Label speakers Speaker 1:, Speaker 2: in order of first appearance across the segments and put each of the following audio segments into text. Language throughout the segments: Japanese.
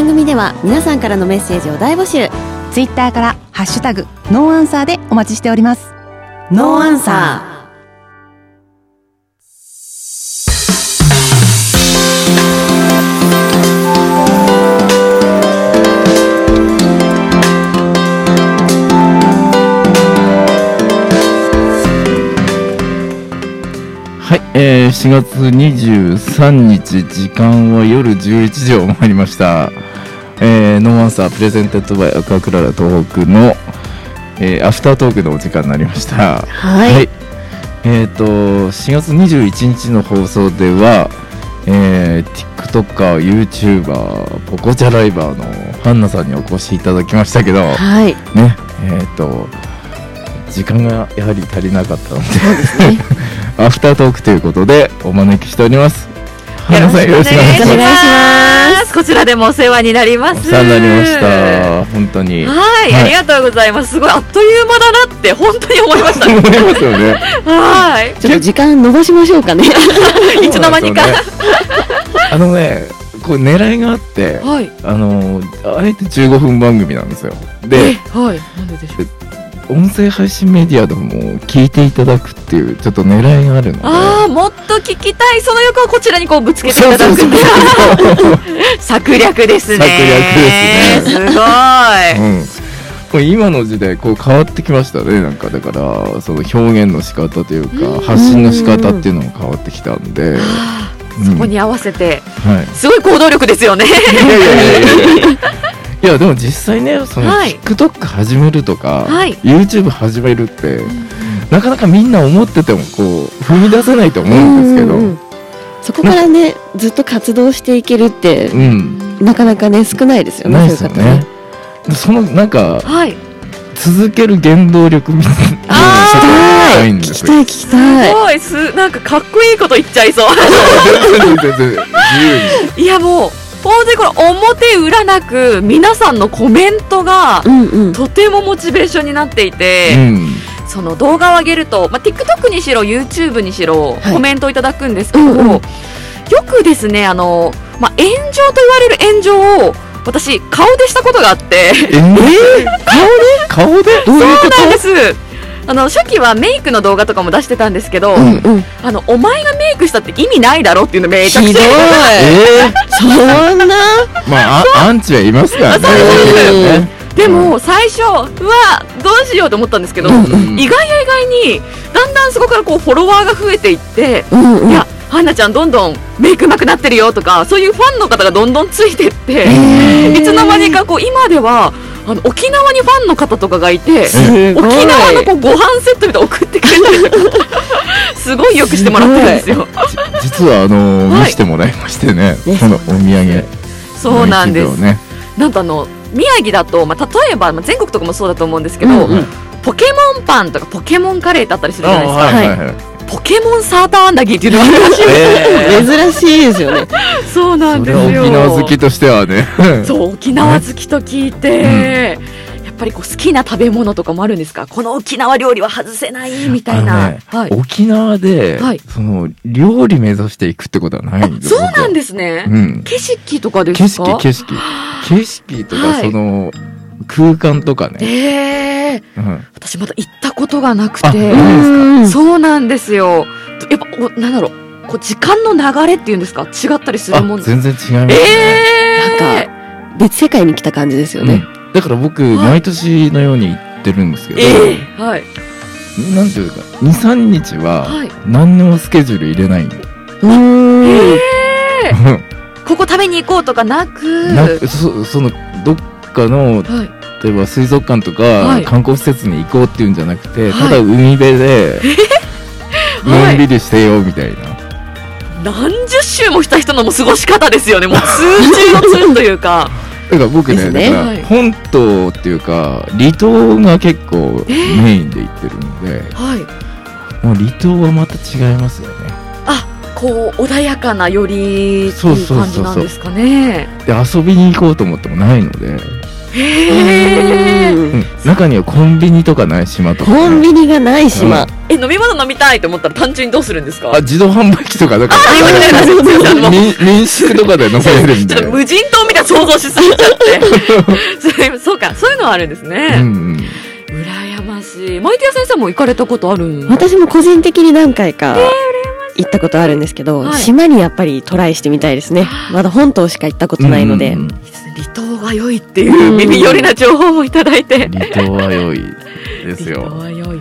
Speaker 1: 番組では皆さんからのメッセージを大募集。
Speaker 2: ツイッターからハッシュタグノーアンサーでお待ちしております。
Speaker 1: ノーアンサー。
Speaker 3: はい、えー、4月23日、時間は夜11時を回りました。えー、 No Answer presented by アクアクララ東北の、えー、アフタートークのお時間になりました。
Speaker 1: はい、
Speaker 3: えっ、と、4月21日の放送では、えー、TikToker、YouTuber、ポコチャライバーのハンナさんにお越しいただきましたけど、
Speaker 1: はい
Speaker 3: ね、えっ、と、時間がやはり足りなかったので、
Speaker 1: ね
Speaker 3: アフタートークということでお招きしております。よろしくお願いします。
Speaker 1: ます
Speaker 4: こちらでもお世話になります。
Speaker 3: お世話になりました。本当に。
Speaker 4: はい、
Speaker 3: はい
Speaker 4: ありがとうございます。すごいあっという間だなって本当に思いましたね。
Speaker 3: 思いますよね。
Speaker 4: はい。
Speaker 1: ちょっと時間延ばしましょうかね
Speaker 4: いつの間にか。
Speaker 3: あのね、こう狙いがあって、
Speaker 4: はい。
Speaker 3: あのあえて15分番組なんですよ。で、
Speaker 4: えはい。なんででしょう。
Speaker 3: 音声配信メディアでも聞いていただくっていうちょっと狙いがあるので。
Speaker 4: ああ、もっと聞きたい。その欲をこちらにこうぶつけていただく。策略ですね。
Speaker 3: 策略です
Speaker 4: ね。すごい。
Speaker 3: うん、これ今の時代こう変わってきましたねなんかだからその表現の仕方というか発信の仕方っていうのも変わってきたんで、うん
Speaker 4: そこに合わせて、
Speaker 3: はい、
Speaker 4: すごい行動力ですよね。
Speaker 3: いやいやいやいやいやでも実際ねその
Speaker 4: はい。
Speaker 3: TikTok 始めるとか、
Speaker 4: はい。
Speaker 3: YouTube 始めるって、なかなかみんな思っててもこう踏み出せないと思うんですけど、
Speaker 1: うんうんそこからねずっと活動していけるって
Speaker 3: うん、
Speaker 1: なかなかね少ないですよね
Speaker 3: ないですよ
Speaker 1: そういう方
Speaker 3: ね。そのなんか
Speaker 4: はい。
Speaker 3: 続ける原動力みたいなのをんですよ。
Speaker 1: 聞きたい
Speaker 4: すごいすなんかかっこいいこと言っちゃいそう。いやもう本当にこれ表裏なく皆さんのコメントが
Speaker 1: うんうん。
Speaker 4: とてもモチベーションになっていて、
Speaker 3: うん。
Speaker 4: その動画を上げると、まあ、TikTok にしろ YouTube にしろ
Speaker 1: はい。
Speaker 4: コメントをいただくんですけど、
Speaker 1: うんうん。
Speaker 4: よくですねあの、まあ、炎上と言われる炎上を私顔でしたことがあって。
Speaker 3: えー、顔で？顔で？どういうこ
Speaker 4: そうなんですあの初期はメイクの動画とかも出してたんですけど、
Speaker 1: うんうん。
Speaker 4: あのお前がメイクしたって意味ないだろっていうのめちゃくちゃ
Speaker 1: ひどい。
Speaker 3: え
Speaker 1: そんな？
Speaker 3: ー、まああアンチはいますからね。ね
Speaker 4: でも最初うわどうしようと思ったんですけど、
Speaker 1: うん
Speaker 3: うん
Speaker 4: 意外や意外にだんだんそこからこうフォロワーが増えていって、
Speaker 1: うんうん。
Speaker 4: いやハンナちゃんどんどんメイク上手くなってるよとかそういうファンの方がどんどんついてって、いつの間にかこう今ではあの沖縄にファンの方とかがいて沖縄のこうご飯セットみたいなの送ってくれたりとかすごいよくしてもらってるんですよ。
Speaker 3: 実はあの
Speaker 4: はい。
Speaker 3: 見せてもらいましてね、
Speaker 1: ね
Speaker 3: このお土産。
Speaker 4: そうなんです。
Speaker 3: ね。
Speaker 4: なんとあの宮城だと、まあ、例えば、まあ、全国とかもそうだと思うんですけど、
Speaker 1: うんうん。
Speaker 4: ポケモンパンとかポケモンカレーってあったりするじゃないですか、
Speaker 3: はいはい。はい。
Speaker 4: ポケモンサーターアンダギーっていうのがあるらしい
Speaker 3: え
Speaker 1: 珍しいですよね。
Speaker 4: そうなんですよ。
Speaker 3: は沖縄好きとしてはね。
Speaker 4: そう沖縄好きと聞いて、やっぱりこう好きな食べ物とかもあるんですか？この沖縄料理は外せないみたいな、
Speaker 3: ね
Speaker 4: はい、
Speaker 3: 沖縄で、
Speaker 4: はい。
Speaker 3: その料理目指していくってことはないんです
Speaker 4: そうなん
Speaker 3: す。
Speaker 4: ですね、
Speaker 3: うん。
Speaker 4: 景色とかで
Speaker 3: 景
Speaker 4: すか？
Speaker 3: 色景色。景色とか、
Speaker 4: はい。
Speaker 3: その空間とかね。
Speaker 4: ええ
Speaker 3: うん。
Speaker 4: 私まだ行ったことがなく
Speaker 3: あ
Speaker 4: て
Speaker 3: ないですか？
Speaker 4: そうなんですよ。やっぱおなんだろう。こう時間の流れっていうんですか？違ったりするもん
Speaker 3: あ全然違いますね。
Speaker 4: ええ
Speaker 1: なんか別世界に来た感じですよね、
Speaker 3: うん。だから僕、
Speaker 4: はい。
Speaker 3: 毎年のように行ってるんですけど、
Speaker 4: ええはい。
Speaker 3: なんていうか、2、3日は
Speaker 4: はい。
Speaker 3: 何にもスケジュール入れないんで。
Speaker 1: うーん。
Speaker 4: ええ ここ食べに行こうとかなく。
Speaker 3: なそそのどっかの
Speaker 4: はい。
Speaker 3: 例えば水族館とか、
Speaker 4: はい。
Speaker 3: 観光施設に行こうっていうんじゃなくて、
Speaker 4: はい。
Speaker 3: ただ海辺で
Speaker 4: はい
Speaker 3: のんびりしてよみたいな、
Speaker 4: 何十周もした人のも過ごし方ですよね。もう 通中の通というか。
Speaker 3: だから僕ね
Speaker 1: ね。
Speaker 3: だから
Speaker 4: はい。
Speaker 3: 本島っていうか離島が結構
Speaker 4: え？ー
Speaker 3: メインで行ってるので、
Speaker 4: はい。
Speaker 3: もう離島はまた違いますよね。
Speaker 4: こう穏やかなよりっていう。感じなんですかね。
Speaker 3: で遊びに行こうと思ってもないので
Speaker 4: へー。
Speaker 1: うん。
Speaker 3: うん、中にはコンビニとかない島とか、
Speaker 1: コンビニがない島。
Speaker 4: え、飲み物飲みたいと思ったら単純にどうするんですか？
Speaker 3: あ自動販売機とかだか
Speaker 4: あ今ね
Speaker 3: ら
Speaker 4: そうそうそう
Speaker 3: 民民宿とかで飲めるんで
Speaker 4: ちょっと無人島みたいな想像しすぎちゃって。そうか、そういうのはあるんです
Speaker 3: うんう
Speaker 4: ね。
Speaker 3: ん。
Speaker 4: 羨ましい。マイティア先生も行かれたことある？ん
Speaker 1: 私も個人的に何回か行ったことあるんですけど、
Speaker 4: はい。
Speaker 1: 島にやっぱりトライしてみたいですね。まだ本島しか行ったことないので。
Speaker 3: うんうん
Speaker 4: 離島が良いっていう耳寄りな情報もいただいて。
Speaker 3: 離島は良いです
Speaker 4: 離島
Speaker 3: よ
Speaker 4: は良い。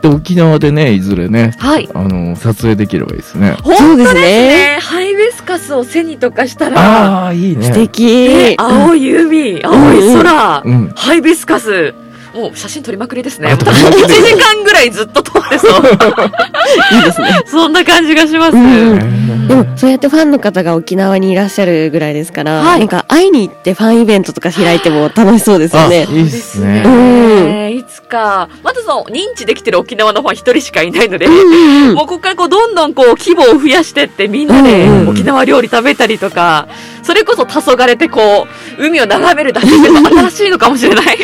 Speaker 3: で沖縄でねいずれね
Speaker 4: はい。
Speaker 3: あの撮影できればいいですね
Speaker 4: 本当です
Speaker 1: ね
Speaker 4: ね。ハイビスカスを背にとかしたら、
Speaker 3: ああいいね
Speaker 1: 素敵。
Speaker 4: ね青い海、青い空、
Speaker 3: うん
Speaker 4: ハイビスカス。もう写真撮りまくりですね。
Speaker 3: あ撮りまくり
Speaker 4: 1時間ぐらいずっと撮ってそう。
Speaker 1: いいですね。
Speaker 4: そんな感じがします。
Speaker 1: うんでも、そうやってファンの方が沖縄にいらっしゃるぐらいですから、
Speaker 4: はい
Speaker 1: なんか会いに行ってファンイベントとか開いても楽しそうですよね。
Speaker 3: いいっすね
Speaker 4: ねいつか、まずその認知できてる沖縄のファン一人しかいないので、
Speaker 1: うん
Speaker 4: もうここからこうどんどんこう規模を増やしてってみんなで
Speaker 1: うんうん
Speaker 4: 沖縄料理食べたりとか、それこそ黄昏てこう、海を眺めるだけでも新しいのかもしれない。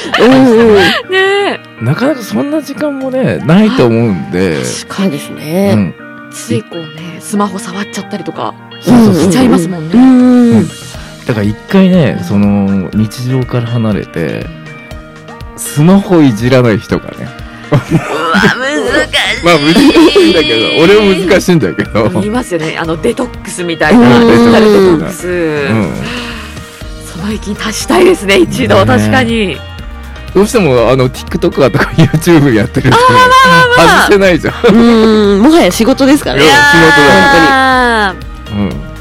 Speaker 4: ね。
Speaker 3: なかなかそんな時間もねないと思うんで、
Speaker 1: そうです
Speaker 3: う
Speaker 1: ね。
Speaker 3: ん、
Speaker 4: ついこうね、スマホ触っちゃったりとかしちゃいますもん
Speaker 1: う
Speaker 4: ね。
Speaker 1: ん。
Speaker 3: だから一回ねその日常から離れてスマホいじらない人がね
Speaker 4: うわ、難しい。
Speaker 3: まあ難しいんだけど俺も難しいんだけど、
Speaker 4: 言いますよね。あの、デトックスみたいな。
Speaker 1: うん
Speaker 4: デジタルデト
Speaker 3: うん
Speaker 4: ックス。
Speaker 3: うん、
Speaker 4: その域に達したいですね、一度。
Speaker 3: ね
Speaker 4: 確かに。
Speaker 3: どうしてもあの TikTok とか YouTube やってると外せないじゃん、
Speaker 1: うん。もはや仕事ですからね
Speaker 3: いや。
Speaker 4: や
Speaker 3: うん、
Speaker 4: ー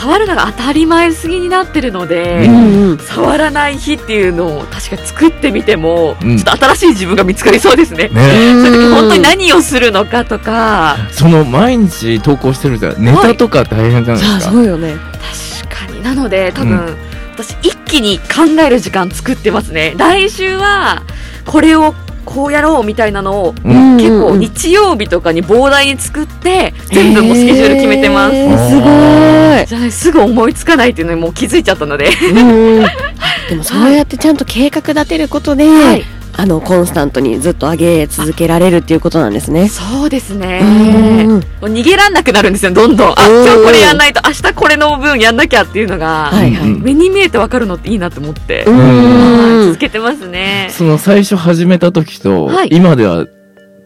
Speaker 4: 触るのが当たり前すぎになってるので、
Speaker 1: うんうん。
Speaker 4: 触らない日っていうのを確かに作ってみても、
Speaker 3: うん
Speaker 4: ちょっと新しい自分が見つかりそうですね。
Speaker 3: ね
Speaker 4: そういう時本当に何をするのかとか、
Speaker 3: その毎日投稿してるじゃんネタとか大変じゃないですか、
Speaker 1: そうよね。
Speaker 4: 確かに。なので、多分、
Speaker 3: うん
Speaker 4: 私一気に考える時間作ってますね。来週は、これをこうやろうみたいなのを、
Speaker 3: うん
Speaker 4: 結構
Speaker 1: うん
Speaker 4: 日曜日とかに膨大に作って、全部もうスケジュール決めてます。
Speaker 1: へーすごい。
Speaker 4: じゃあすぐ思いつかないっていうのにもう気づいちゃったので。
Speaker 1: うん でもそうやってちゃんと計画立てることで、
Speaker 4: はい
Speaker 1: あのコンスタントにずっと上げ続けられるっていうことなんですね。
Speaker 4: そうですね。
Speaker 1: うん
Speaker 4: もう逃げらんなくなるんですよ、どんどん。あ、
Speaker 1: うん
Speaker 4: 今日これやんないと、明日これの分やんなきゃっていうのが、
Speaker 1: はいはい。
Speaker 3: うん
Speaker 4: 目に見えてわかるのっていいなと思って、続けてますね。
Speaker 3: その最初始めた時と、
Speaker 4: はい
Speaker 3: 今では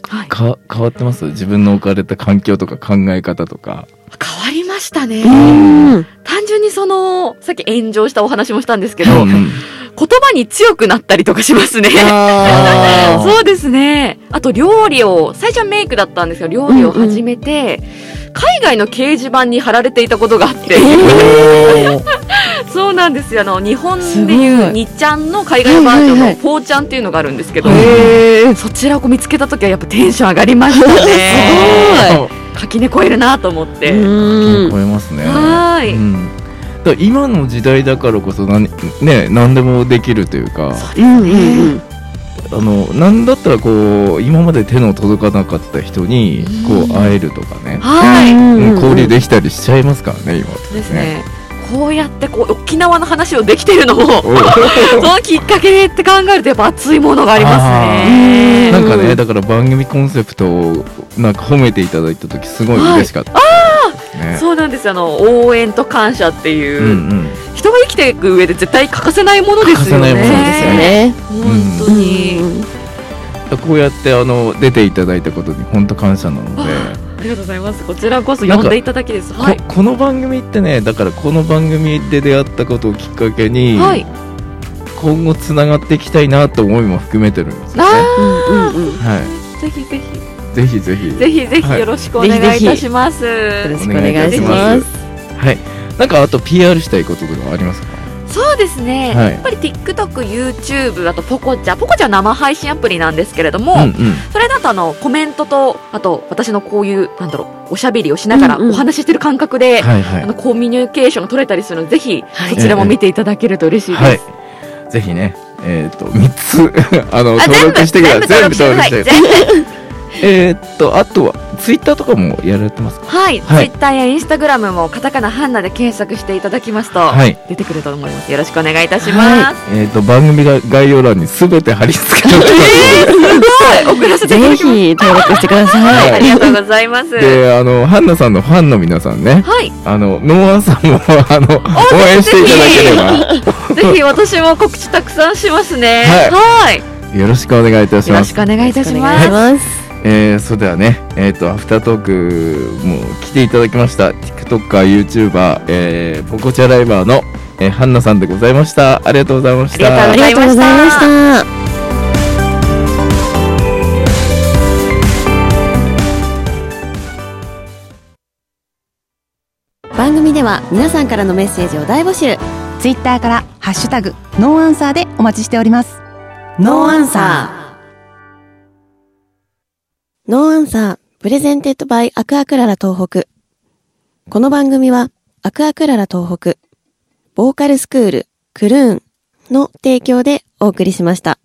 Speaker 4: はい。
Speaker 3: か変わってます？自分の置かれた環境とか考え方とか
Speaker 4: 変わりましたね。
Speaker 1: うん。
Speaker 4: 単純にその、さっき炎上したお話もしたんですけど、
Speaker 3: うんうん
Speaker 4: 言葉に強くなったりとかしますね。そうですね。あと料理を、最初はメイクだったんですけど、料理を始めて、海外の掲示板に貼られていたことがあって、そうなんですよ。あの、日本でいう
Speaker 1: すごい。
Speaker 4: にっちゃんの海外バージョンのフォーちゃんっていうのがあるんですけど、そちらを見つけた時はやっぱテンション上がりましたね。垣根越えるなと思って。
Speaker 1: うん。
Speaker 3: 超えますね。
Speaker 4: はーい。
Speaker 3: うんだ今の時代だからこそ何,、ね、何でもできるというか。
Speaker 1: うんうんうん。
Speaker 3: あのなんだったらこう今まで手の届かなかった人にこう会えるとかね、
Speaker 4: はい。
Speaker 3: うん交流できたりしちゃいますからね今。
Speaker 4: ですね。こうやってこう沖縄の話をできてるのも、
Speaker 3: お
Speaker 4: そのきっかけって考えるとやっぱ熱いものがありますね。
Speaker 3: なんかねだから番組コンセプトをなんか褒めていただいた時すごい嬉しかった、ね
Speaker 4: そうなんですよあの応援と感謝っていう、
Speaker 3: うんうん
Speaker 4: 人が生きていく上で絶対欠かせないものですよね。
Speaker 3: 欠かせないもの
Speaker 1: そうですよね。
Speaker 4: 本当に、
Speaker 1: うん
Speaker 3: こうやってあの出ていただいたことに本当感謝なので、
Speaker 4: ありがとうございます。こちらこそ呼んでいただきです。はい。
Speaker 3: ここの番組ってねだからこの番組で出会ったことをきっかけに、
Speaker 4: はい。
Speaker 3: 今後つながっていきたいなと思いも含めてるんですよね。
Speaker 4: あ
Speaker 1: うんうんうん
Speaker 3: は
Speaker 4: ぜひぜひ
Speaker 3: い、ぜひぜひ
Speaker 4: ぜひぜひ
Speaker 3: はい
Speaker 4: よろしくお願いいたします。
Speaker 1: よろしくお願いします。
Speaker 3: はい。なんかあと PR したいこととかありますか？
Speaker 4: そうですね、
Speaker 3: はい
Speaker 4: やっぱり TikTok、YouTube、あとポコチャ、ポコチャは生配信アプリなんですけれども、
Speaker 3: うんうん。
Speaker 4: それだとあのコメントと、あと私のこういう、なんだろう、おしゃべりをしながらお話ししてる感覚で、
Speaker 3: はいはい
Speaker 4: あのコミュニケーションが取れたりするので、ぜひ
Speaker 1: はい
Speaker 4: そちらも見ていただけると嬉しいです。
Speaker 3: はい。ぜひね、えっ、と三つ あの
Speaker 4: あ
Speaker 3: 登録してください。
Speaker 4: 全部登録してください。
Speaker 3: えーっと、あとは、ツイッターとかもやられてますか？
Speaker 4: はい、
Speaker 3: はい
Speaker 4: ツイッターやインスタグラムもカタカナハンナで検索していただきますと、
Speaker 3: はい
Speaker 4: 出てくると思います。よろしくお願いいたします。
Speaker 3: えーっと、番組が概要欄にすべて貼り付けておき
Speaker 4: はい、送らせていただ
Speaker 1: ぜ
Speaker 4: きます。
Speaker 1: ひ登録してくださ
Speaker 4: はい、
Speaker 1: い。
Speaker 4: ありがとうございます。
Speaker 3: ます。で、あの、ハンナさんのファンの皆さんね、
Speaker 4: はい、
Speaker 3: あの、ノーアンさんも、あの、応援していただければ、
Speaker 4: ぜひ私も告知たくさんしますね。
Speaker 3: はい
Speaker 4: はい、
Speaker 3: よろしくお願いいたします
Speaker 4: よろしく。お願いいたします。
Speaker 3: えー、それではね、えっ、と、アフタートークも来ていただきました、TikToker、YouTuber、えー、ポコチャライバーの、えー、ハンナさんでございました。ありがとうございました。
Speaker 4: ありがとうございました
Speaker 1: ありがとうございました。番組では皆さんからのメッセージを大募集。
Speaker 2: ツイッターからハッシュタグ No Answer でお待ちしております
Speaker 1: No Answer。No Answer、presented by アクアクララ東北。この番組は、アクアクララ東北、ボーカルスクール、クルーンの提供でお送りしました。